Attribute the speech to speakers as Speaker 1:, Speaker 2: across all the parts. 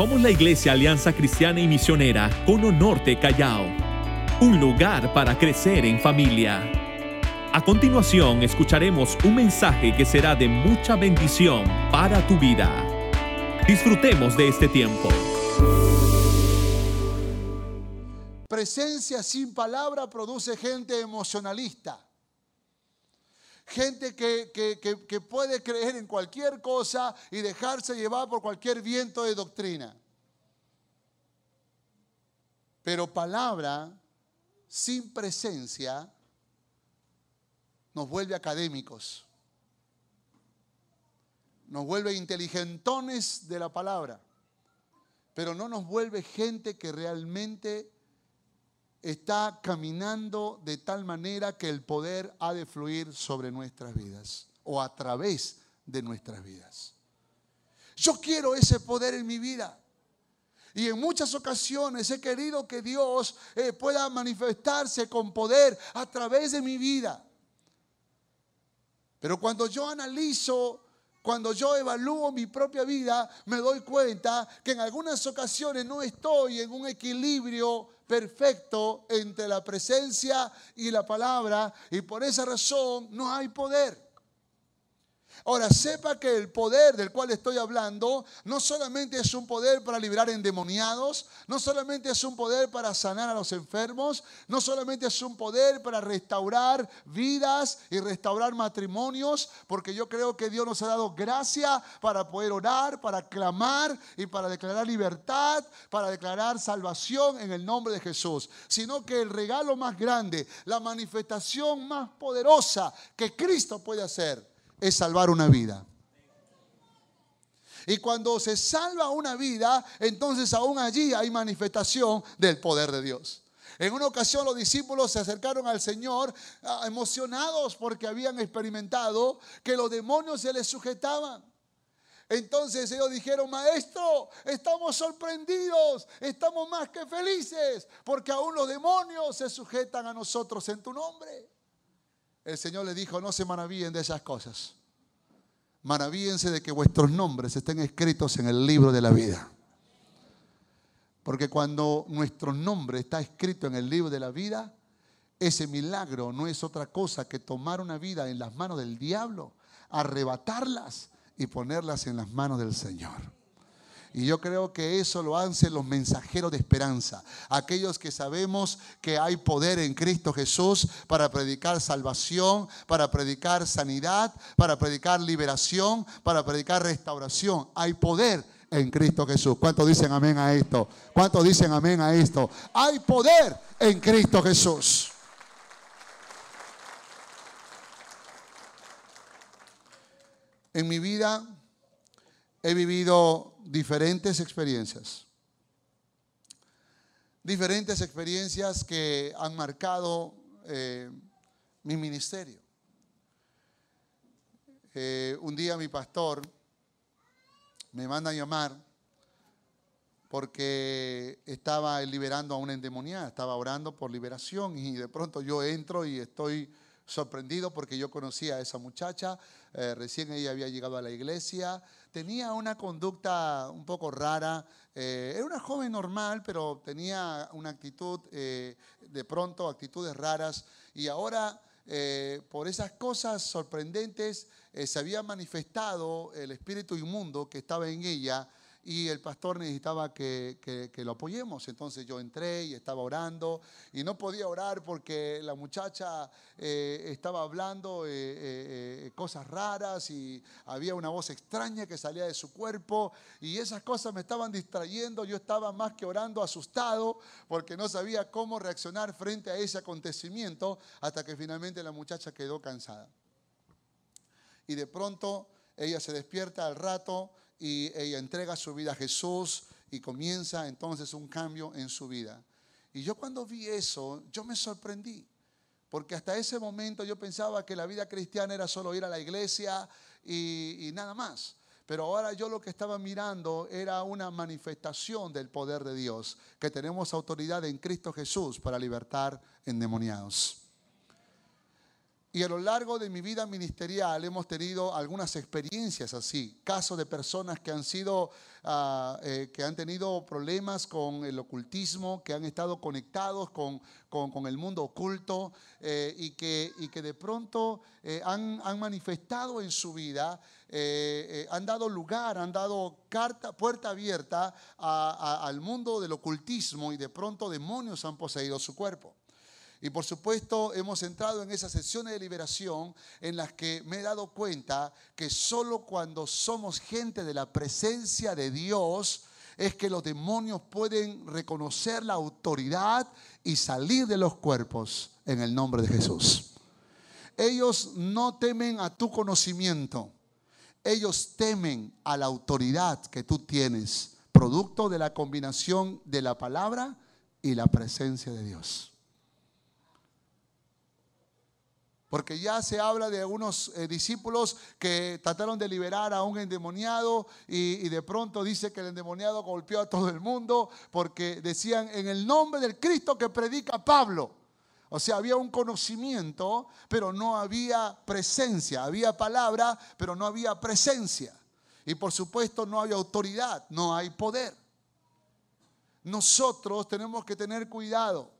Speaker 1: Somos la Iglesia Alianza Cristiana y Misionera Cono Norte Callao, un lugar para crecer en familia. A continuación escucharemos un mensaje que será de mucha bendición para tu vida. Disfrutemos de este tiempo.
Speaker 2: Presencia sin palabra produce gente emocionalista. Gente que, que, que, puede creer en cualquier cosa y dejarse llevar por cualquier viento de doctrina. Pero palabra sin presencia nos vuelve académicos, nos vuelve inteligentones de la palabra, pero no nos vuelve gente que realmente está caminando de tal manera que el poder ha de fluir sobre nuestras vidas o a través de nuestras vidas. Yo quiero ese poder en mi vida. Y en muchas ocasiones he querido que Dios eh, pueda manifestarse con poder a través de mi vida. Pero cuando yo analizo, cuando yo evalúo mi propia vida, me doy cuenta que en algunas ocasiones no estoy en un equilibrio perfecto entre la presencia y la palabra y por esa razón no hay poder. Ahora, sepa que el poder del cual estoy hablando no solamente es un poder para liberar endemoniados, no solamente es un poder para sanar a los enfermos, no solamente es un poder para restaurar vidas y restaurar matrimonios, porque yo creo que Dios nos ha dado gracia para poder orar, para clamar y para declarar libertad, para declarar salvación en el nombre de Jesús, sino que el regalo más grande, la manifestación más poderosa que Cristo puede hacer es salvar una vida. Y cuando se salva una vida, entonces aún allí hay manifestación del poder de Dios. En una ocasión los discípulos se acercaron al Señor ah, emocionados porque habían experimentado que los demonios se les sujetaban. Entonces ellos dijeron, maestro, estamos sorprendidos, estamos más que felices, porque aún los demonios se sujetan a nosotros en tu nombre. El Señor le dijo, no se maravillen de esas cosas. Maravíense de que vuestros nombres estén escritos en el libro de la vida. Porque cuando nuestro nombre está escrito en el libro de la vida, ese milagro no es otra cosa que tomar una vida en las manos del diablo, arrebatarlas y ponerlas en las manos del Señor. Y yo creo que eso lo hacen los mensajeros de esperanza, aquellos que sabemos que hay poder en Cristo Jesús para predicar salvación, para predicar sanidad, para predicar liberación, para predicar restauración. Hay poder en Cristo Jesús. ¿Cuántos dicen amén a esto? ¿Cuántos dicen amén a esto? Hay poder en Cristo Jesús. En mi vida he vivido diferentes experiencias. Diferentes experiencias que han marcado eh, mi ministerio. Eh, un día mi pastor me manda a llamar porque estaba liberando a una endemoniada, estaba orando por liberación y de pronto yo entro y estoy sorprendido porque yo conocía a esa muchacha, eh, recién ella había llegado a la iglesia, tenía una conducta un poco rara, eh, era una joven normal, pero tenía una actitud, eh, de pronto, actitudes raras, y ahora por esas cosas sorprendentes se había manifestado el espíritu inmundo que estaba en ella y el pastor necesitaba que, lo apoyemos. Entonces yo entré y estaba orando y no podía orar porque la muchacha eh, estaba hablando eh, eh, cosas raras y había una voz extraña que salía de su cuerpo y esas cosas me estaban distrayendo. Yo estaba más que orando asustado porque no sabía cómo reaccionar frente a ese acontecimiento hasta que finalmente la muchacha quedó cansada. Y de pronto ella se despierta al rato y ella entrega su vida a Jesús y comienza entonces un cambio en su vida. Y yo cuando vi eso, yo me sorprendí, porque hasta ese momento yo pensaba que la vida cristiana era solo ir a la iglesia y, nada más. Pero ahora yo lo que estaba mirando era una manifestación del poder de Dios, que tenemos autoridad en Cristo Jesús para libertar endemoniados. Y a lo largo de mi vida ministerial hemos tenido algunas experiencias así, casos de personas que han sido, ah, eh, que han tenido problemas con el ocultismo, que han estado conectados con, con, el mundo oculto eh, y, que, y que de pronto eh, han, han, manifestado en su vida, han dado lugar, han dado carta, puerta abierta al mundo del ocultismo y de pronto demonios han poseído su cuerpo. Y por supuesto hemos entrado en esas sesiones de liberación en las que me he dado cuenta que solo cuando somos gente de la presencia de Dios es que los demonios pueden reconocer la autoridad y salir de los cuerpos en el nombre de Jesús. Ellos no temen a tu conocimiento, ellos temen a la autoridad que tú tienes, producto de la combinación de la palabra y la presencia de Dios. Porque ya se habla de unos eh, discípulos que trataron de liberar a un endemoniado y, de pronto dice que el endemoniado golpeó a todo el mundo porque decían en el nombre del Cristo que predica Pablo. O sea, había un conocimiento, pero no había presencia. Había palabra, pero no había presencia. Y por supuesto no hay autoridad, no hay poder. Nosotros tenemos que tener cuidado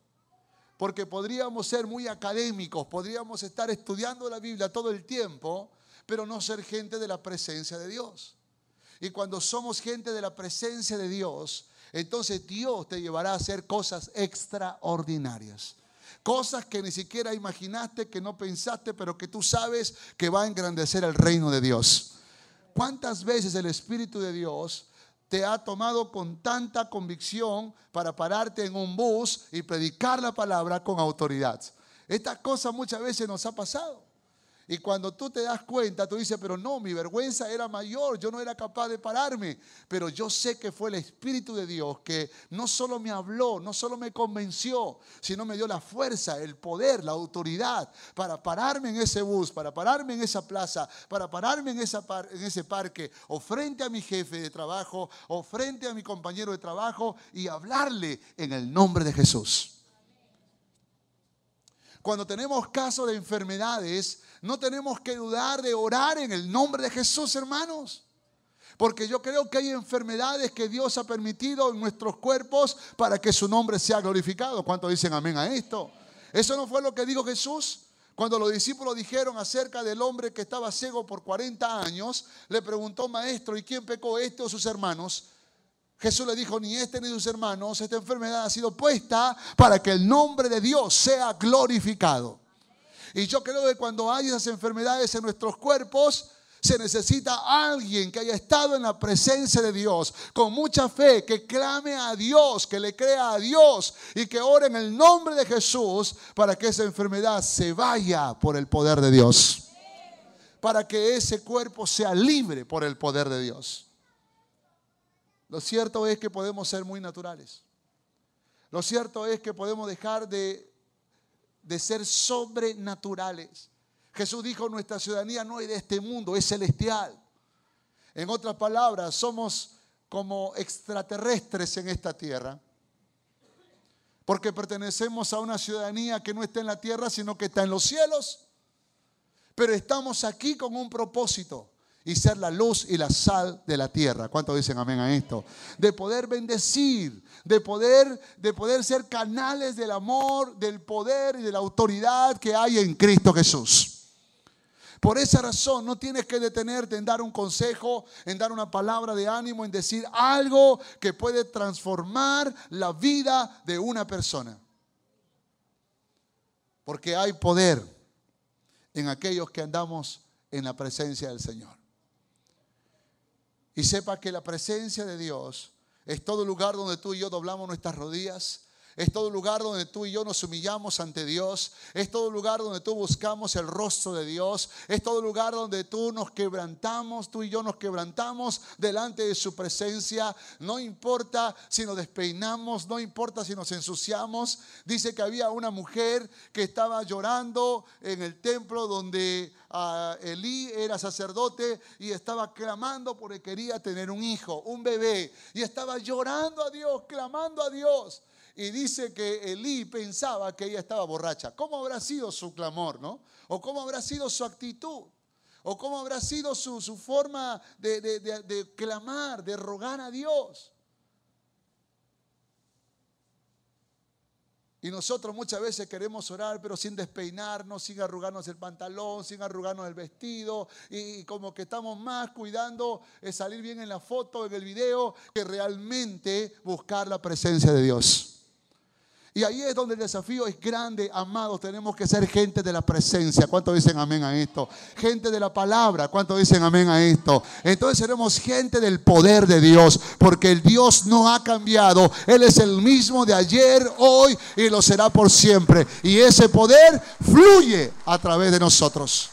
Speaker 2: porque podríamos ser muy académicos, podríamos estar estudiando la Biblia todo el tiempo, pero no ser gente de la presencia de Dios. Y cuando somos gente de la presencia de Dios, entonces Dios te llevará a hacer cosas extraordinarias. Cosas que ni siquiera imaginaste, que no pensaste, pero que tú sabes que va a engrandecer el reino de Dios. ¿Cuántas veces el Espíritu de Dios te ha tomado con tanta convicción para pararte en un bus y predicar la palabra con autoridad. Esta cosa muchas veces nos ha pasado. Y cuando tú te das cuenta, tú dices, pero no, mi vergüenza era mayor, yo no era capaz de pararme. Pero yo sé que fue el Espíritu de Dios que no solo me habló, no solo me convenció, sino me dio la fuerza, el poder, la autoridad para pararme en ese bus, para pararme en esa plaza, para pararme en, ese parque, o frente a mi jefe de trabajo, o frente a mi compañero de trabajo, y hablarle en el nombre de Jesús. Cuando tenemos casos de enfermedades, no tenemos que dudar de orar en el nombre de Jesús, hermanos. Porque yo creo que hay enfermedades que Dios ha permitido en nuestros cuerpos para que su nombre sea glorificado. ¿Cuántos dicen amén a esto? Eso no fue lo que dijo Jesús. Cuando los discípulos dijeron acerca del hombre que estaba ciego por 40 años, le preguntó, maestro, ¿y quién pecó este o sus hermanos? Jesús le dijo, ni este ni sus hermanos, esta enfermedad ha sido puesta para que el nombre de Dios sea glorificado. Y yo creo que cuando hay esas enfermedades en nuestros cuerpos, se necesita alguien que haya estado en la presencia de Dios con mucha fe, que clame a Dios, que le crea a Dios y que ore en el nombre de Jesús para que esa enfermedad se vaya por el poder de Dios. Para que ese cuerpo sea libre por el poder de Dios. Lo cierto es que podemos ser muy naturales. Lo cierto es que podemos dejar de, de ser sobrenaturales. Jesús dijo, nuestra ciudadanía no es de este mundo, es celestial. En otras palabras, somos como extraterrestres en esta tierra. Porque pertenecemos a una ciudadanía que no está en la tierra, sino que está en los cielos. Pero estamos aquí con un propósito y ser la luz y la sal de la tierra. ¿Cuántos dicen amén a esto? De poder bendecir, de poder, de poder ser canales del amor, del poder y de la autoridad que hay en Cristo Jesús. Por esa razón no tienes que detenerte en dar un consejo, en dar una palabra de ánimo, en decir algo que puede transformar la vida de una persona. Porque hay poder en aquellos que andamos en la presencia del Señor. Y sepa que la presencia de Dios es todo lugar donde tú y yo doblamos nuestras rodillas, es todo lugar donde tú y yo nos humillamos ante Dios. Es todo lugar donde tú buscamos el rostro de Dios. Es todo lugar donde tú nos quebrantamos, tú y yo nos quebrantamos delante de su presencia. No importa si nos despeinamos, no importa si nos ensuciamos. Dice que había una mujer que estaba llorando en el templo donde ah, Elí era sacerdote y estaba clamando porque quería tener un hijo, un bebé. Y estaba llorando a Dios, clamando a Dios. Y dice que Elí pensaba que ella estaba borracha. ¿Cómo habrá sido su clamor, no? ¿O cómo habrá sido su actitud? ¿O cómo habrá sido su, forma de, de clamar, de rogar a Dios? Y nosotros muchas veces queremos orar, pero sin despeinarnos, sin arrugarnos el pantalón, sin arrugarnos el vestido, y como que estamos más cuidando de salir bien en la foto, en el video, que realmente buscar la presencia de Dios. Y ahí es donde el desafío es grande, amados. Tenemos que ser gente de la presencia. ¿Cuántos dicen amén a esto? Gente de la palabra. ¿Cuántos dicen amén a esto? Entonces seremos gente del poder de Dios. Porque el Dios no ha cambiado. Él es el mismo de ayer, hoy y lo será por siempre. Y ese poder fluye a través de nosotros.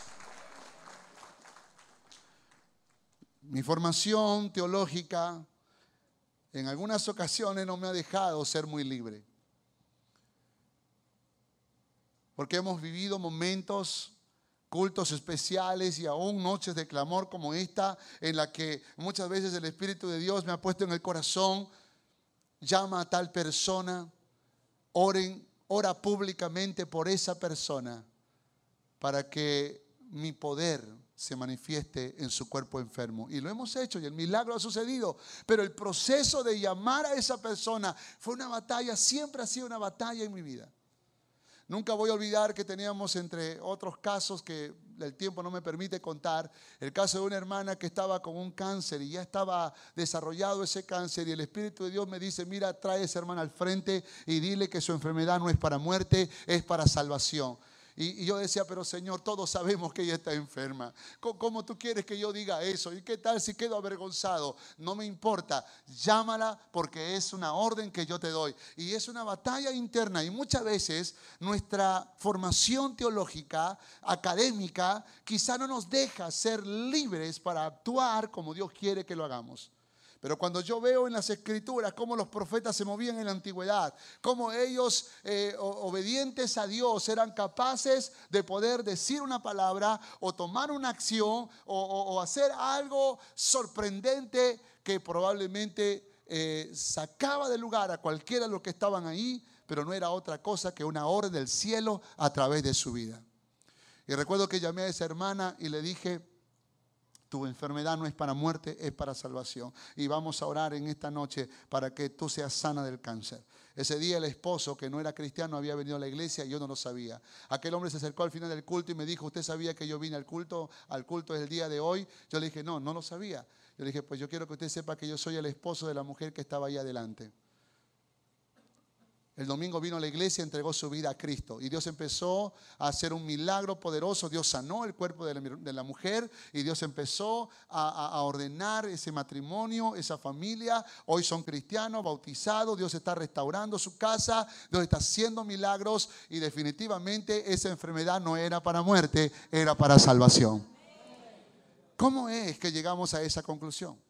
Speaker 2: Mi formación teológica en algunas ocasiones no me ha dejado ser muy libre. Porque hemos vivido momentos, cultos especiales y aún noches de clamor como esta, en la que muchas veces el Espíritu de Dios me ha puesto en el corazón, llama a tal persona, oren, ora públicamente por esa persona, para que mi poder se manifieste en su cuerpo enfermo. Y lo hemos hecho y el milagro ha sucedido. Pero el proceso de llamar a esa persona fue una batalla, siempre ha sido una batalla en mi vida. Nunca voy a olvidar que teníamos entre otros casos que el tiempo no me permite contar, el caso de una hermana que estaba con un cáncer y ya estaba desarrollado ese cáncer y el Espíritu de Dios me dice, mira, trae a esa hermana al frente y dile que su enfermedad no es para muerte, es para salvación. Y, yo decía, pero Señor, todos sabemos que ella está enferma. ¿Cómo, tú quieres que yo diga eso? ¿Y qué tal si quedo avergonzado? No me importa. Llámala porque es una orden que yo te doy. Y es una batalla interna. Y muchas veces nuestra formación teológica, académica, quizá no nos deja ser libres para actuar como Dios quiere que lo hagamos. Pero cuando yo veo en las escrituras cómo los profetas se movían en la antigüedad, cómo ellos, eh, obedientes a Dios, eran capaces de poder decir una palabra o tomar una acción o, hacer algo sorprendente que probablemente eh, sacaba de lugar a cualquiera de los que estaban ahí, pero no era otra cosa que una orden del cielo a través de su vida. Y recuerdo que llamé a esa hermana y le dije, tu enfermedad no es para muerte, es para salvación. Y vamos a orar en esta noche para que tú seas sana del cáncer. Ese día el esposo, que no era cristiano, había venido a la iglesia y yo no lo sabía. Aquel hombre se acercó al final del culto y me dijo, ¿usted sabía que yo vine al culto? Al culto es el día de hoy. Yo le dije, no, no lo sabía. Yo le dije, pues yo quiero que usted sepa que yo soy el esposo de la mujer que estaba ahí adelante. El domingo vino a la iglesia y entregó su vida a Cristo. Y Dios empezó a hacer un milagro poderoso. Dios sanó el cuerpo de la, mujer y Dios empezó a, ordenar ese matrimonio, esa familia. Hoy son cristianos, bautizados. Dios está restaurando su casa. Dios está haciendo milagros. Y definitivamente esa enfermedad no era para muerte, era para salvación. ¿Cómo es que llegamos a esa conclusión?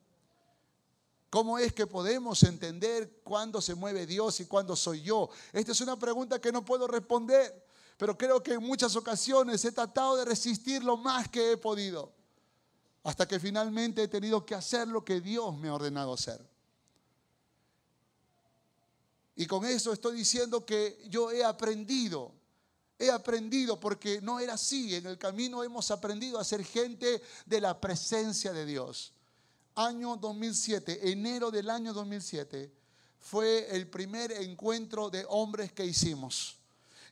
Speaker 2: ¿Cómo es que podemos entender cuándo se mueve Dios y cuándo soy yo? Esta es una pregunta que no puedo responder, pero creo que en muchas ocasiones he tratado de resistir lo más que he podido, hasta que finalmente he tenido que hacer lo que Dios me ha ordenado hacer. Y con eso estoy diciendo que yo he aprendido, he aprendido porque no era así, en el camino hemos aprendido a ser gente de la presencia de Dios año 2007, enero del año 2007, fue el primer encuentro de hombres que hicimos.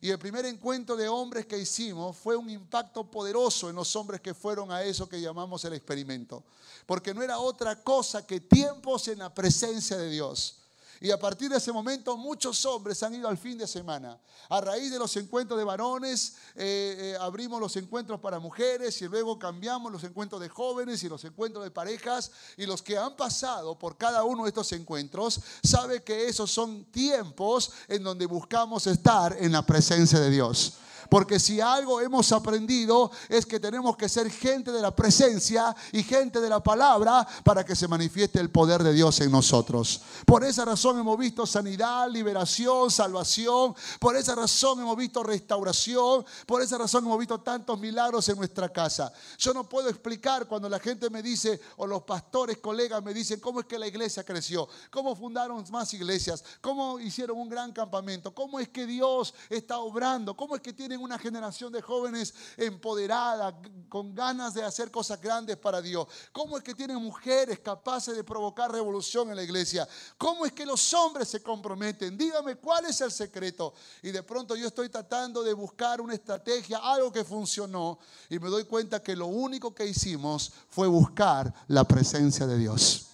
Speaker 2: Y el primer encuentro de hombres que hicimos fue un impacto poderoso en los hombres que fueron a eso que llamamos el experimento. Porque no era otra cosa que tiempos en la presencia de Dios. Y a partir de ese momento muchos hombres han ido al fin de semana. A raíz de los encuentros de varones, eh, eh, abrimos los encuentros para mujeres y luego cambiamos los encuentros de jóvenes y los encuentros de parejas. Y los que han pasado por cada uno de estos encuentros saben que esos son tiempos en donde buscamos estar en la presencia de Dios. Porque si algo hemos aprendido es que tenemos que ser gente de la presencia y gente de la palabra para que se manifieste el poder de Dios en nosotros. Por esa razón hemos visto sanidad, liberación, salvación. Por esa razón hemos visto restauración. Por esa razón hemos visto tantos milagros en nuestra casa. Yo no puedo explicar cuando la gente me dice, o los pastores, colegas me dicen, cómo es que la iglesia creció, cómo fundaron más iglesias, cómo hicieron un gran campamento, cómo es que Dios está obrando, cómo es que una generación de jóvenes empoderada, con ganas de hacer cosas grandes para Dios, cómo es que tienen mujeres capaces de provocar revolución en la iglesia, cómo es que los hombres se comprometen, dígame cuál es el secreto. Y de pronto yo estoy tratando de buscar una estrategia, algo que funcionó, y me doy cuenta que lo único que hicimos fue buscar la presencia de Dios.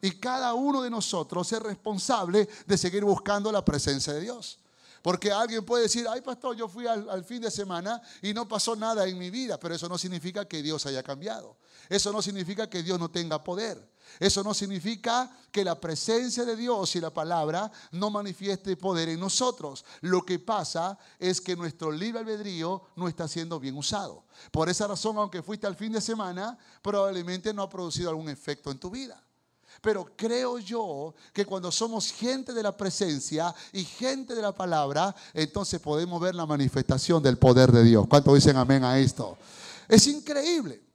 Speaker 2: Y cada uno de nosotros es responsable de seguir buscando la presencia de Dios. Porque alguien puede decir, ay pastor, yo fui al, fin de semana y no pasó nada en mi vida, pero eso no significa que Dios haya cambiado. Eso no significa que Dios no tenga poder. Eso no significa que la presencia de Dios y la palabra no manifieste poder en nosotros. Lo que pasa es que nuestro libre albedrío no está siendo bien usado. Por esa razón, aunque fuiste al fin de semana, probablemente no ha producido algún efecto en tu vida. Pero creo yo que cuando somos gente de la presencia y gente de la palabra, entonces podemos ver la manifestación del poder de Dios. ¿Cuántos dicen amén a esto? Es increíble.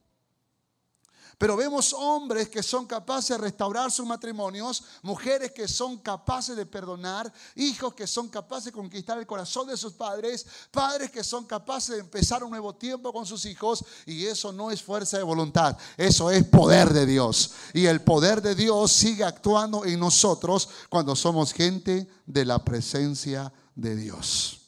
Speaker 2: Pero vemos hombres que son capaces de restaurar sus matrimonios, mujeres que son capaces de perdonar, hijos que son capaces de conquistar el corazón de sus padres, padres que son capaces de empezar un nuevo tiempo con sus hijos. Y eso no es fuerza de voluntad, eso es poder de Dios. Y el poder de Dios sigue actuando en nosotros cuando somos gente de la presencia de Dios.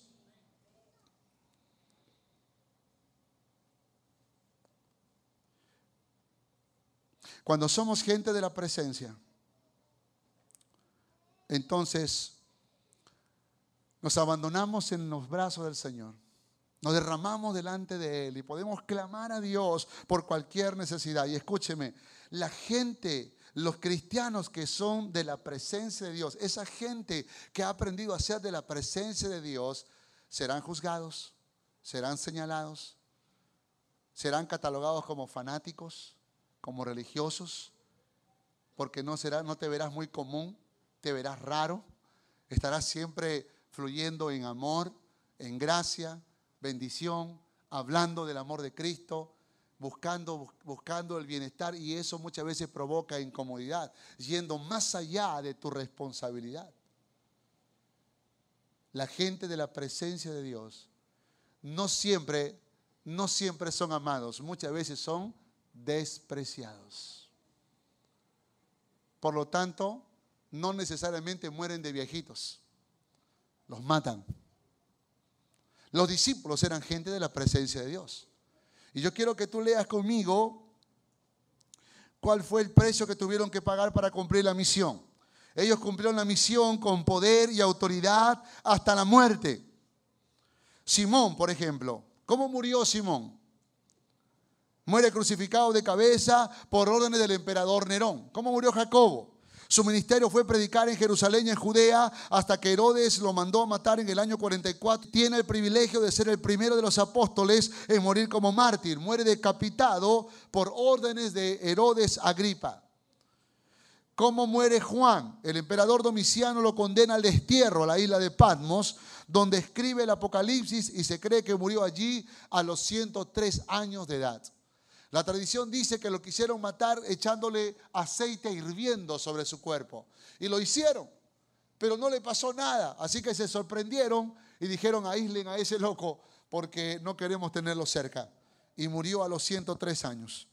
Speaker 2: Cuando somos gente de la presencia, entonces nos abandonamos en los brazos del Señor. Nos derramamos delante de Él y podemos clamar a Dios por cualquier necesidad. Y escúcheme, la gente, los cristianos que son de la presencia de Dios, esa gente que ha aprendido a ser de la presencia de Dios, serán juzgados, serán señalados, serán catalogados como fanáticos, como religiosos, porque no, será, no te verás muy común, te verás raro, estarás siempre fluyendo en amor, en gracia, bendición, hablando del amor de Cristo, buscando, buscando el bienestar y eso muchas veces provoca incomodidad, yendo más allá de tu responsabilidad. La gente de la presencia de Dios no siempre, no siempre son amados, muchas veces son despreciados. Por lo tanto, no necesariamente mueren de viejitos, los matan. Los discípulos eran gente de la presencia de Dios. Y yo quiero que tú leas conmigo cuál fue el precio que tuvieron que pagar para cumplir la misión. Ellos cumplieron la misión con poder y autoridad hasta la muerte. Simón, por ejemplo, ¿cómo murió Simón? Muere crucificado de cabeza por órdenes del emperador Nerón. ¿Cómo murió Jacobo? Su ministerio fue predicar en Jerusalén y en Judea hasta que Herodes lo mandó a matar en el año 44. Tiene el privilegio de ser el primero de los apóstoles en morir como mártir. Muere decapitado por órdenes de Herodes Agripa. ¿Cómo muere Juan? El emperador Domiciano lo condena al destierro a la isla de Patmos, donde escribe el Apocalipsis y se cree que murió allí a los 103 años de edad. La tradición dice que lo quisieron matar echándole aceite hirviendo sobre su cuerpo. Y lo hicieron, pero no le pasó nada. Así que se sorprendieron y dijeron aíslen a ese loco porque no queremos tenerlo cerca. Y murió a los 103 años.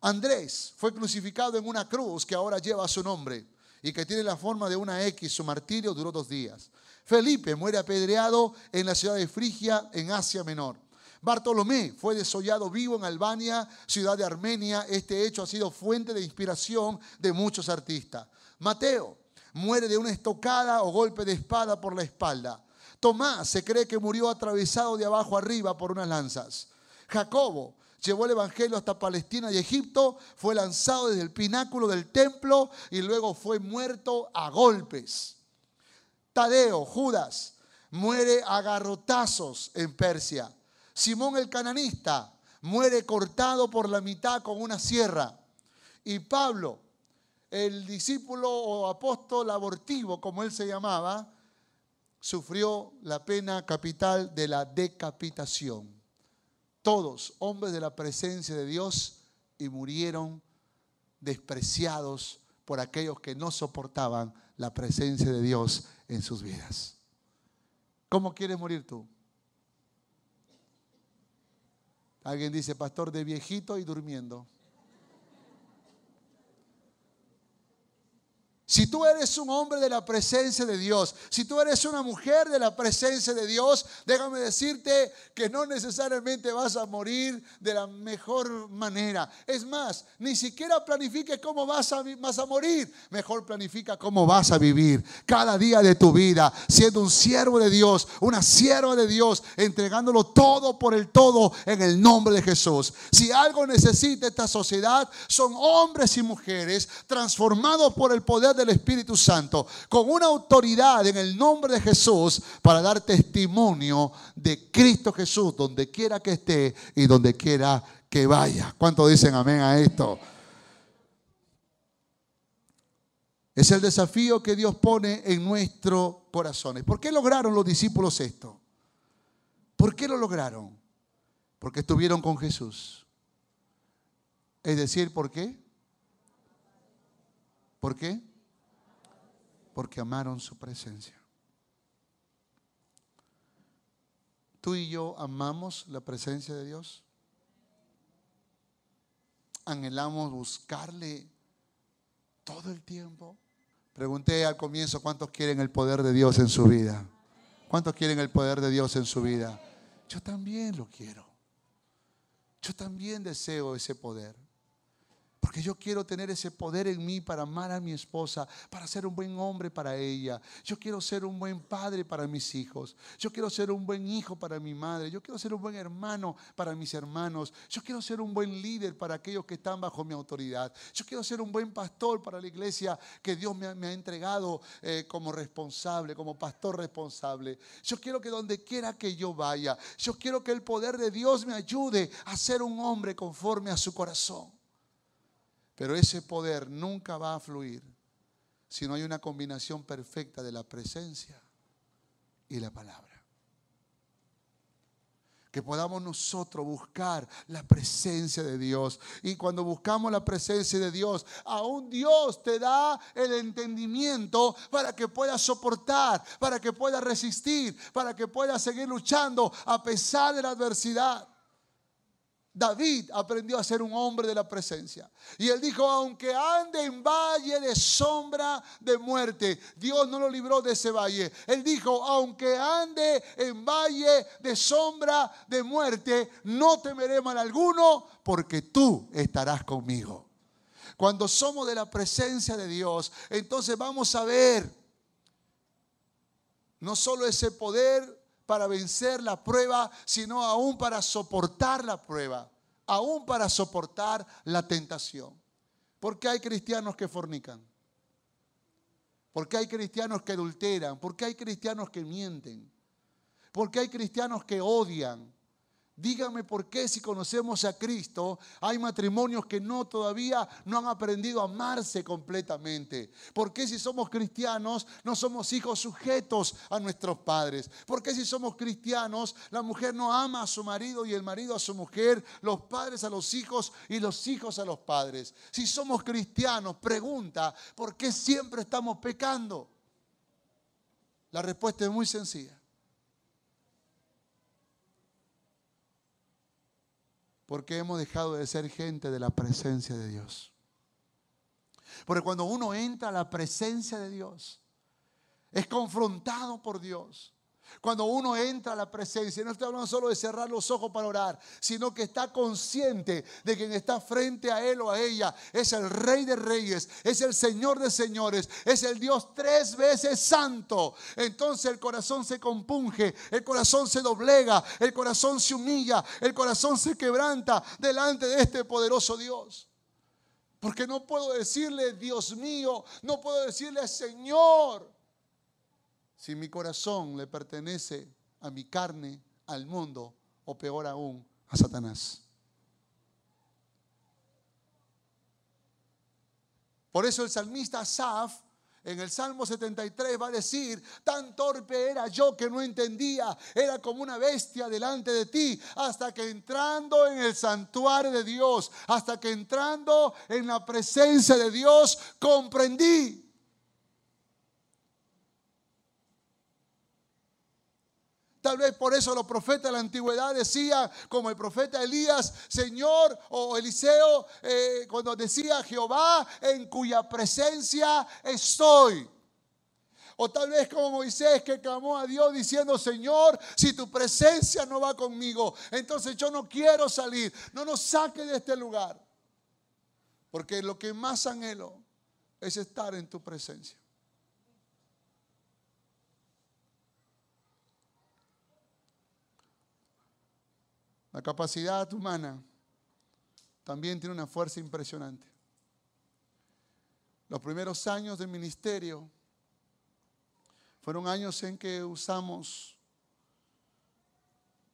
Speaker 2: Andrés fue crucificado en una cruz que ahora lleva su nombre y que tiene la forma de una X. Su martirio duró dos días. Felipe muere apedreado en la ciudad de Frigia, en Asia Menor. Bartolomé fue desollado vivo en Albania, ciudad de Armenia. Este hecho ha sido fuente de inspiración de muchos artistas. Mateo muere de una estocada o golpe de espada por la espalda. Tomás se cree que murió atravesado de abajo arriba por unas lanzas. Jacobo llevó el Evangelio hasta Palestina y Egipto, fue lanzado desde el pináculo del templo y luego fue muerto a golpes. Tadeo, Judas, muere a garrotazos en Persia. Simón el cananista muere cortado por la mitad con una sierra. Y Pablo, el discípulo o apóstol abortivo, como él se llamaba, sufrió la pena capital de la decapitación. Todos hombres de la presencia de Dios y murieron despreciados por aquellos que no soportaban la presencia de Dios en sus vidas. ¿Cómo quieres morir tú? Alguien dice, pastor, de viejito y durmiendo. Si tú eres un hombre de la presencia de Dios, si tú eres una mujer de la presencia de Dios, déjame decirte que no necesariamente vas a morir de la mejor manera. Es más, ni siquiera planifique cómo vas a, morir, mejor planifica cómo vas a vivir cada día de tu vida, siendo un siervo de Dios, una sierva de Dios, entregándolo todo por el todo en el nombre de Jesús. Si algo necesita esta sociedad, son hombres y mujeres transformados por el poder de Espíritu Santo con una autoridad en el nombre de Jesús para dar testimonio de Cristo Jesús donde quiera que esté y donde quiera que vaya. ¿Cuánto dicen amén a esto? Es el desafío que Dios pone en nuestros corazones. ¿Por qué lograron los discípulos esto? ¿Por qué lo lograron? Porque estuvieron con Jesús. Es decir, ¿por qué? ¿Por qué? Porque amaron su presencia. ¿Tú y yo amamos la presencia de Dios? ¿Anhelamos buscarle todo el tiempo? Pregunté al comienzo cuántos quieren el poder de Dios en su vida. ¿Cuántos quieren el poder de Dios en su vida? Yo también lo quiero. Yo también deseo ese poder. Porque yo quiero tener ese poder en mí para amar a mi esposa, para ser un buen hombre para ella. Yo quiero ser un buen padre para mis hijos. Yo quiero ser un buen hijo para mi madre. Yo quiero ser un buen hermano para mis hermanos. Yo quiero ser un buen líder para aquellos que están bajo mi autoridad. Yo quiero ser un buen pastor para la iglesia que Dios me ha, entregado eh, como responsable, como pastor responsable. Yo quiero que donde quiera que yo vaya, yo quiero que el poder de Dios me ayude a ser un hombre conforme a su corazón. Pero ese poder nunca va a fluir si no hay una combinación perfecta de la presencia y la palabra. Que podamos nosotros buscar la presencia de Dios. Y cuando buscamos la presencia de Dios, aún Dios te da el entendimiento para que puedas soportar, para que puedas resistir, para que puedas seguir luchando a pesar de la adversidad. David aprendió a ser un hombre de la presencia. Y él dijo, aunque ande en valle de sombra de muerte, Dios no lo libró de ese valle. Él dijo, aunque ande en valle de sombra de muerte, no temeré mal alguno, porque tú estarás conmigo. Cuando somos de la presencia de Dios, entonces vamos a ver no solo ese poder para vencer la prueba, sino aún para soportar la prueba, aún para soportar la tentación. Porque hay cristianos que fornican? Porque hay cristianos que adulteran? Porque hay cristianos que mienten? Porque hay cristianos que odian? Dígame por qué si conocemos a Cristo hay matrimonios que no todavía no han aprendido a amarse completamente. ¿Por qué si somos cristianos no somos hijos sujetos a nuestros padres? ¿Por qué si somos cristianos la mujer no ama a su marido y el marido a su mujer, los padres a los hijos y los hijos a los padres? Si somos cristianos, pregunta, ¿por qué siempre estamos pecando? La respuesta es muy sencilla. Porque hemos dejado de ser gente de la presencia de Dios. Porque cuando uno entra a la presencia de Dios, es confrontado por Dios. Cuando uno entra a la presencia, no estoy hablando solo de cerrar los ojos para orar, sino que está consciente de quien está frente a él o a ella es el Rey de Reyes, es el Señor de Señores, es el Dios tres veces santo. Entonces el corazón se compunge, el corazón se doblega, el corazón se humilla, el corazón se quebranta delante de este poderoso Dios. Porque no puedo decirle, Dios mío, no puedo decirle, Señor si mi corazón le pertenece a mi carne, al mundo, o peor aún, a Satanás. Por eso el salmista Asaf en el Salmo 73 va a decir, tan torpe era yo que no entendía, era como una bestia delante de ti, hasta que entrando en el santuario de Dios, hasta que entrando en la presencia de Dios, comprendí Tal vez por eso los profetas de la antigüedad decían, como el profeta Elías, Señor, o Eliseo, eh, cuando decía Jehová, en cuya presencia estoy. O tal vez como Moisés que clamó a Dios diciendo, Señor, si tu presencia no va conmigo, entonces yo no quiero salir, no nos saque de este lugar. Porque lo que más anhelo es estar en tu presencia. La capacidad humana también tiene una fuerza impresionante. Los primeros años del ministerio fueron años en que usamos,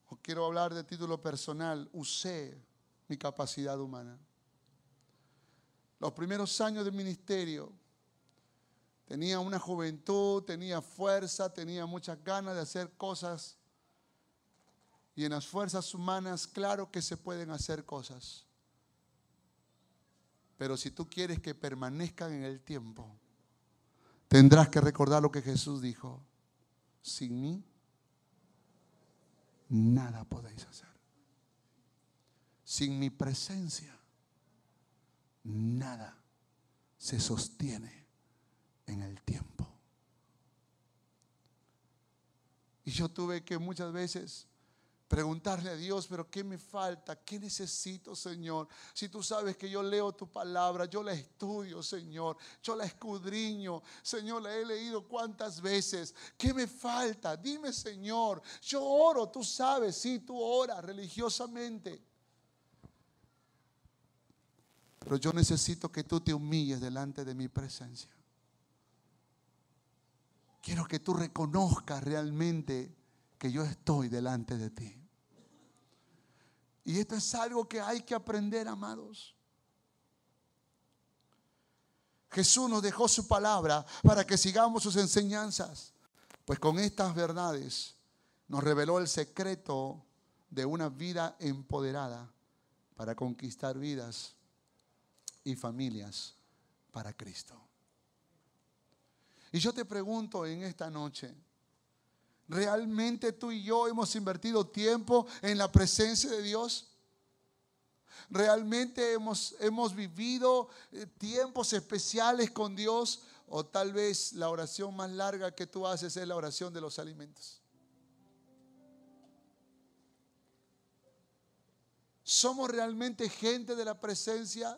Speaker 2: o quiero hablar de título personal, usé mi capacidad humana. Los primeros años del ministerio tenía una juventud, tenía fuerza, tenía muchas ganas de hacer cosas y en las fuerzas humanas, claro que se pueden hacer cosas. Pero si tú quieres que permanezcan en el tiempo, tendrás que recordar lo que Jesús dijo. Sin mí, nada podéis hacer. Sin mi presencia, nada se sostiene en el tiempo. Y yo tuve que muchas veces preguntarle a Dios, pero ¿qué me falta? ¿Qué necesito, Señor? Si tú sabes que yo leo tu palabra, yo la estudio, Señor, yo la escudriño, Señor, la he leído cuántas veces. ¿Qué me falta? Dime, Señor, yo oro, tú sabes, sí, tú oras religiosamente. Pero yo necesito que tú te humilles delante de mi presencia. Quiero que tú reconozcas realmente que yo estoy delante de ti. Y esto es algo que hay que aprender, amados. Jesús nos dejó su palabra para que sigamos sus enseñanzas. Pues con estas verdades nos reveló el secreto de una vida empoderada para conquistar vidas y familias para Cristo. Y yo te pregunto en esta noche, ¿Realmente tú y yo hemos invertido tiempo en la presencia de Dios? ¿Realmente hemos, hemos vivido eh, tiempos especiales con Dios? O tal vez la oración más larga que tú haces es la oración de los alimentos. ¿Somos realmente gente de la presencia?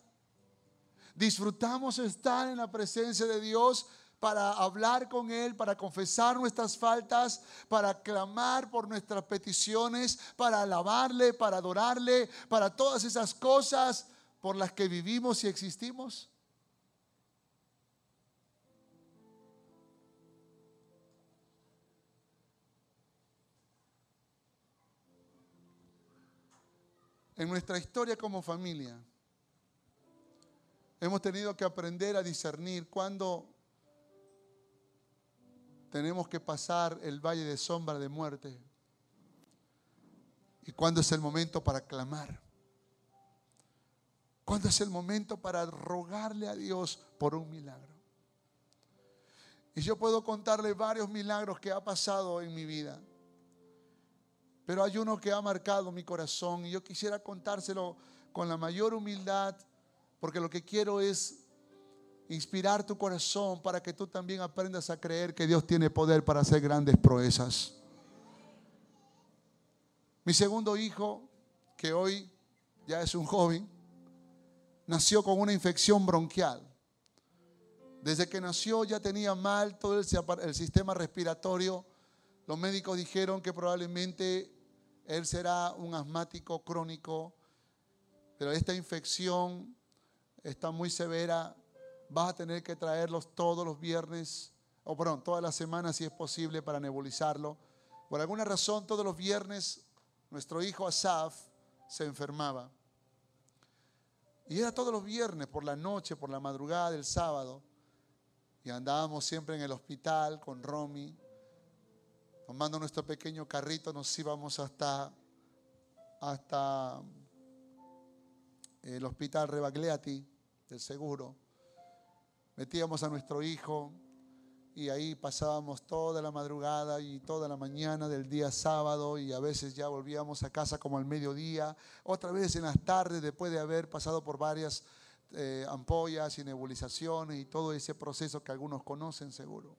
Speaker 2: ¿Disfrutamos estar en la presencia de Dios? Para hablar con Él, para confesar nuestras faltas, para clamar por nuestras peticiones, para alabarle, para adorarle, para todas esas cosas por las que vivimos y existimos? En nuestra historia como familia, hemos tenido que aprender a discernir cuándo tenemos que pasar el valle de sombra de muerte. ¿Y cuándo es el momento para clamar? ¿Cuándo es el momento para rogarle a Dios por un milagro? Y yo puedo contarle varios milagros que ha pasado en mi vida. Pero hay uno que ha marcado mi corazón y yo quisiera contárselo con la mayor humildad porque lo que quiero es inspirar tu corazón para que tú también aprendas a creer que Dios tiene poder para hacer grandes proezas. Mi segundo hijo, que hoy ya es un joven, nació con una infección bronquial. Desde que nació ya tenía mal todo el, sistema respiratorio. Los médicos dijeron que probablemente él será un asmático crónico, pero esta infección está muy severa vas a tener que traerlos todos los viernes o perdón, todas las semanas si es posible para nebulizarlo. Por alguna razón, todos los viernes, nuestro hijo Asaf se enfermaba. Y era todos los viernes, por la noche, por la madrugada del sábado. Y andábamos siempre en el hospital con Romy. Tomando nuestro pequeño carrito, nos íbamos hasta, hasta el hospital Rebagliati del seguro. Metíamos a nuestro hijo y ahí pasábamos toda la madrugada y toda la mañana del día sábado y a veces ya volvíamos a casa como al mediodía, otra vez en las tardes después de haber pasado por varias eh, ampollas y nebulizaciones y todo ese proceso que algunos conocen seguro.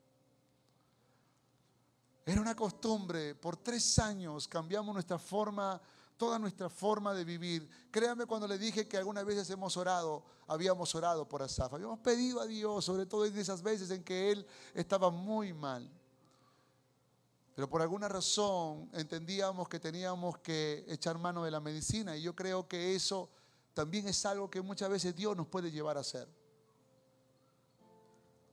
Speaker 2: Era una costumbre, por tres años cambiamos nuestra forma toda nuestra forma de vivir. Créame cuando le dije que algunas veces hemos orado, habíamos orado por Asaf, habíamos pedido a Dios, sobre todo en esas veces en que él estaba muy mal. Pero por alguna razón entendíamos que teníamos que echar mano de la medicina y yo creo que eso también es algo que muchas veces Dios nos puede llevar a hacer.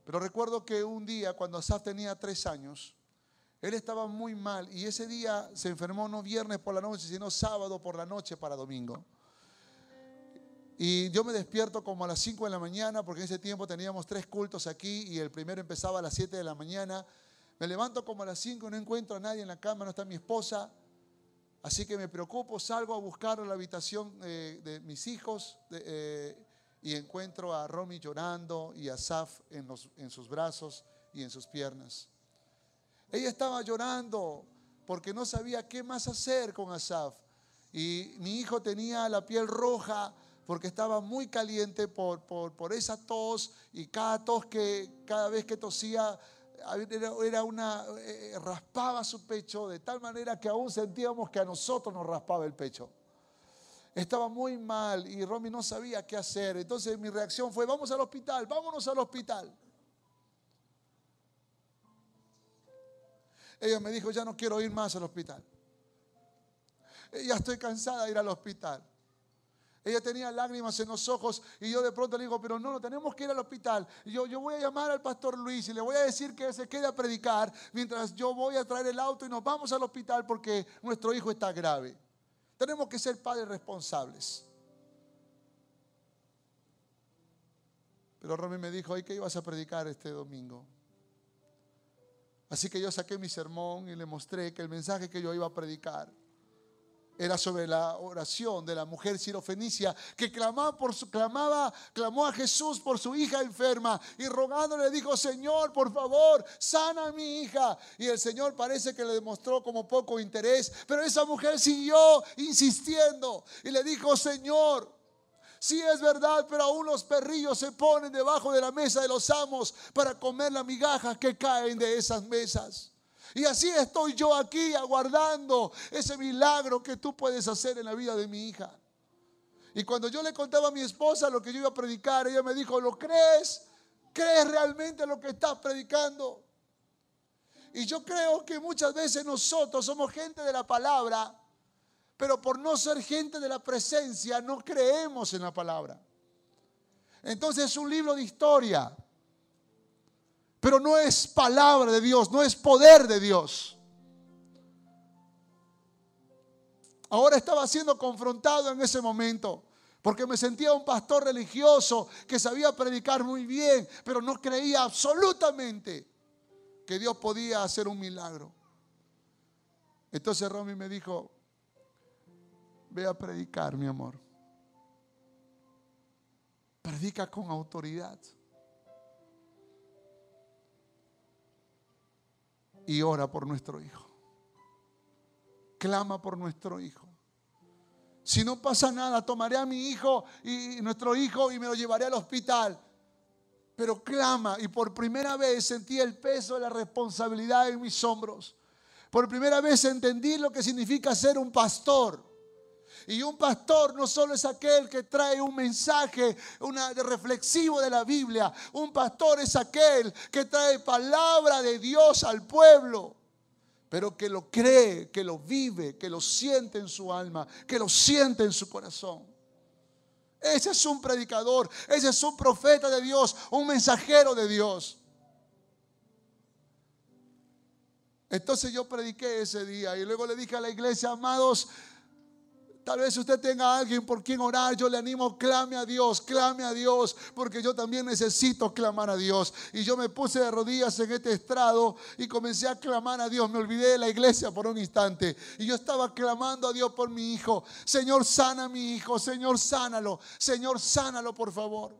Speaker 2: Pero recuerdo que un día cuando Asaf tenía tres años, él estaba muy mal y ese día se enfermó no viernes por la noche, sino sábado por la noche para domingo. Y yo me despierto como a las 5 de la mañana, porque en ese tiempo teníamos tres cultos aquí y el primero empezaba a las 7 de la mañana. Me levanto como a las 5 y no encuentro a nadie en la cama, no está mi esposa. Así que me preocupo, salgo a buscar la habitación eh, de mis hijos eh, y encuentro a Romy llorando y a Saf en sus brazos y en sus piernas. Ella estaba llorando porque no sabía qué más hacer con Asaf. Y mi hijo tenía la piel roja porque estaba muy caliente por, por, esa tos y cada tos que cada vez que tosía era, una eh, raspaba su pecho de tal manera que aún sentíamos que a nosotros nos raspaba el pecho. Estaba muy mal y Romy no sabía qué hacer. Entonces mi reacción fue, vamos al hospital, vámonos al hospital. Ella me dijo, ya no quiero ir más al hospital. Ya estoy cansada de ir al hospital. Ella tenía lágrimas en los ojos y yo de pronto le digo, pero no, no tenemos que ir al hospital. yo, yo voy a llamar al pastor Luis y le voy a decir que se quede a predicar mientras yo voy a traer el auto y nos vamos al hospital porque nuestro hijo está grave. Tenemos que ser padres responsables. Pero Romy me dijo, ¿y qué ibas a predicar este domingo? Así que yo saqué mi sermón y le mostré que el mensaje que yo iba a predicar era sobre la oración de la mujer sirofenicia que clamaba, por su, clamaba, clamó a Jesús por su hija enferma y rogándole dijo, Señor, por favor, sana a mi hija. Y el Señor parece que le demostró como poco interés, pero esa mujer siguió insistiendo y le dijo, Señor, Sí es verdad, pero aún los perrillos se ponen debajo de la mesa de los amos para comer las migajas que caen de esas mesas. Y así estoy yo aquí aguardando ese milagro que tú puedes hacer en la vida de mi hija. Y cuando yo le contaba a mi esposa lo que yo iba a predicar, ella me dijo, ¿lo crees? ¿Crees realmente lo que estás predicando? Y yo creo que muchas veces nosotros somos gente de la palabra, pero por no ser gente de la presencia no creemos en la palabra. Entonces es un libro de historia, pero no es palabra de Dios, no es poder de Dios. Ahora estaba siendo confrontado en ese momento. Porque me sentía un pastor religioso que sabía predicar muy bien, pero no creía absolutamente que Dios podía hacer un milagro. Entonces Romy me dijo, Ve a predicar, mi amor. Predica con autoridad. Y ora por nuestro hijo. Clama por nuestro hijo. Si no pasa nada, tomaré a mi hijo y nuestro hijo y me lo llevaré al hospital. Pero clama y por primera vez sentí el peso de la responsabilidad en mis hombros. Por primera vez entendí lo que significa ser un pastor. Y un pastor no solo es aquel que trae un mensaje una, reflexivo de la Biblia. Un pastor es aquel que trae palabra de Dios al pueblo. Pero que lo cree, que lo vive, que lo siente en su alma, que lo siente en su corazón. Ese es un predicador, ese es un profeta de Dios, un mensajero de Dios. Entonces yo prediqué ese día y luego le dije a la iglesia, amados, Tal vez usted tenga a alguien por quien orar. Yo le animo, clame a Dios, clame a Dios, porque yo también necesito clamar a Dios. Y yo me puse de rodillas en este estrado y comencé a clamar a Dios. Me olvidé de la iglesia por un instante. Y yo estaba clamando a Dios por mi hijo. Señor, sana a mi hijo. Señor, sánalo. Señor, sánalo, por favor.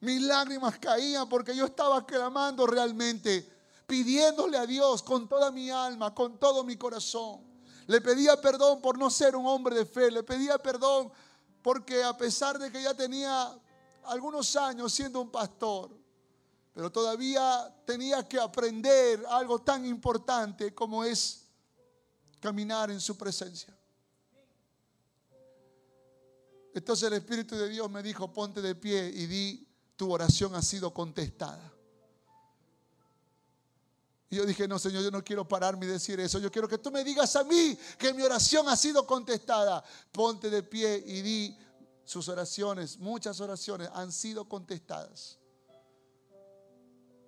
Speaker 2: Mis lágrimas caían porque yo estaba clamando realmente, pidiéndole a Dios con toda mi alma, con todo mi corazón. Le pedía perdón por no ser un hombre de fe. Le pedía perdón porque a pesar de que ya tenía algunos años siendo un pastor, pero todavía tenía que aprender algo tan importante como es caminar en su presencia. Entonces el Espíritu de Dios me dijo, ponte de pie y di, tu oración ha sido contestada. Y yo dije, no, Señor, yo no quiero pararme y decir eso. Yo quiero que tú me digas a mí que mi oración ha sido contestada. Ponte de pie y di sus oraciones, muchas oraciones han sido contestadas.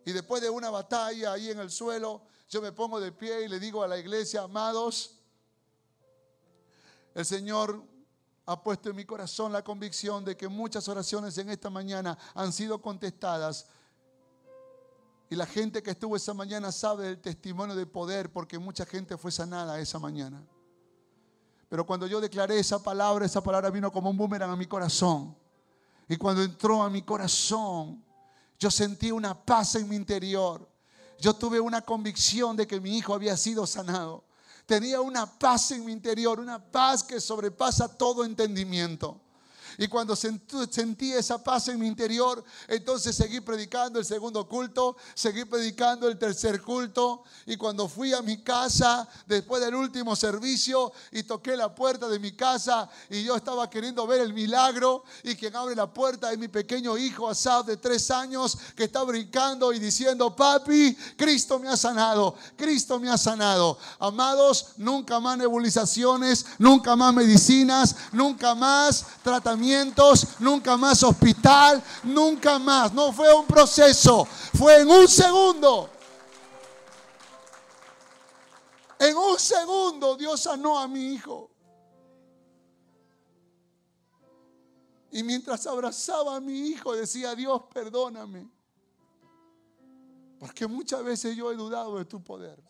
Speaker 2: Y después de una batalla ahí en el suelo, yo me pongo de pie y le digo a la iglesia, amados, el Señor ha puesto en mi corazón la convicción de que muchas oraciones en esta mañana han sido contestadas y la gente que estuvo esa mañana sabe del testimonio de poder porque mucha gente fue sanada esa mañana. Pero cuando yo declaré esa palabra, esa palabra vino como un boomerang a mi corazón. Y cuando entró a mi corazón, yo sentí una paz en mi interior. Yo tuve una convicción de que mi hijo había sido sanado. Tenía una paz en mi interior, una paz que sobrepasa todo entendimiento. Y cuando sentí esa paz en mi interior, entonces seguí predicando el segundo culto, seguí predicando el tercer culto. Y cuando fui a mi casa, después del último servicio, y toqué la puerta de mi casa, y yo estaba queriendo ver el milagro, y quien abre la puerta es mi pequeño hijo Asaf de tres años, que está brincando y diciendo, papi, Cristo me ha sanado, Cristo me ha sanado. Amados, nunca más nebulizaciones, nunca más medicinas, nunca más tratamientos nunca más hospital, nunca más. No fue un proceso, fue en un segundo. En un segundo Dios sanó a mi hijo. Y mientras abrazaba a mi hijo decía, Dios, perdóname. Porque muchas veces yo he dudado de tu poder.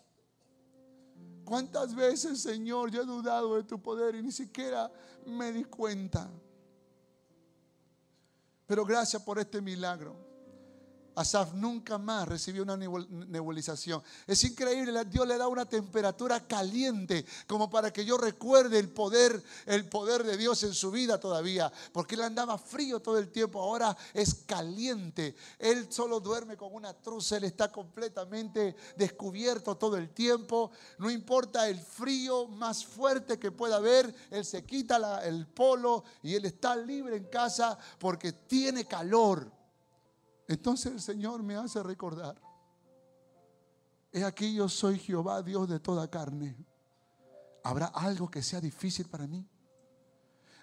Speaker 2: ¿Cuántas veces, Señor, yo he dudado de tu poder y ni siquiera me di cuenta? Pero gracias por este milagro. Asaf nunca más recibió una nebulización. Es increíble, Dios le da una temperatura caliente como para que yo recuerde el poder, el poder de Dios en su vida todavía, porque él andaba frío todo el tiempo, ahora es caliente. Él solo duerme con una truza, él está completamente descubierto todo el tiempo. No importa el frío más fuerte que pueda haber, él se quita el polo y él está libre en casa porque tiene calor. Entonces el Señor me hace recordar, he aquí yo soy Jehová, Dios de toda carne. ¿Habrá algo que sea difícil para mí?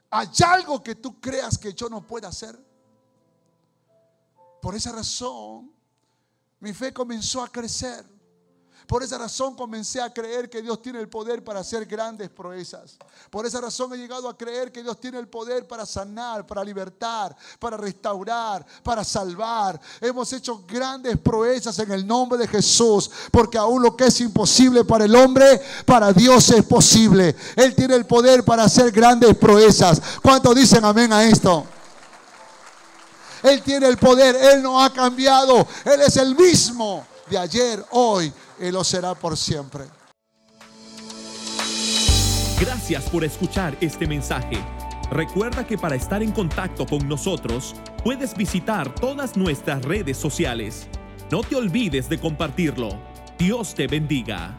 Speaker 2: ¿Hay algo que tú creas que yo no pueda hacer? Por esa razón, mi fe comenzó a crecer. Por esa razón comencé a creer que Dios tiene el poder para hacer grandes proezas. Por esa razón he llegado a creer que Dios tiene el poder para sanar, para libertar, para restaurar, para salvar. Hemos hecho grandes proezas en el nombre de Jesús, porque aún lo que es imposible para el hombre, para Dios es posible. Él tiene el poder para hacer grandes proezas. ¿Cuántos dicen amén a esto? Él tiene el poder, Él no ha cambiado, Él es el mismo de ayer, hoy y lo será por siempre.
Speaker 1: Gracias por escuchar este mensaje. Recuerda que para estar en contacto con nosotros puedes visitar todas nuestras redes sociales. No te olvides de compartirlo. Dios te bendiga.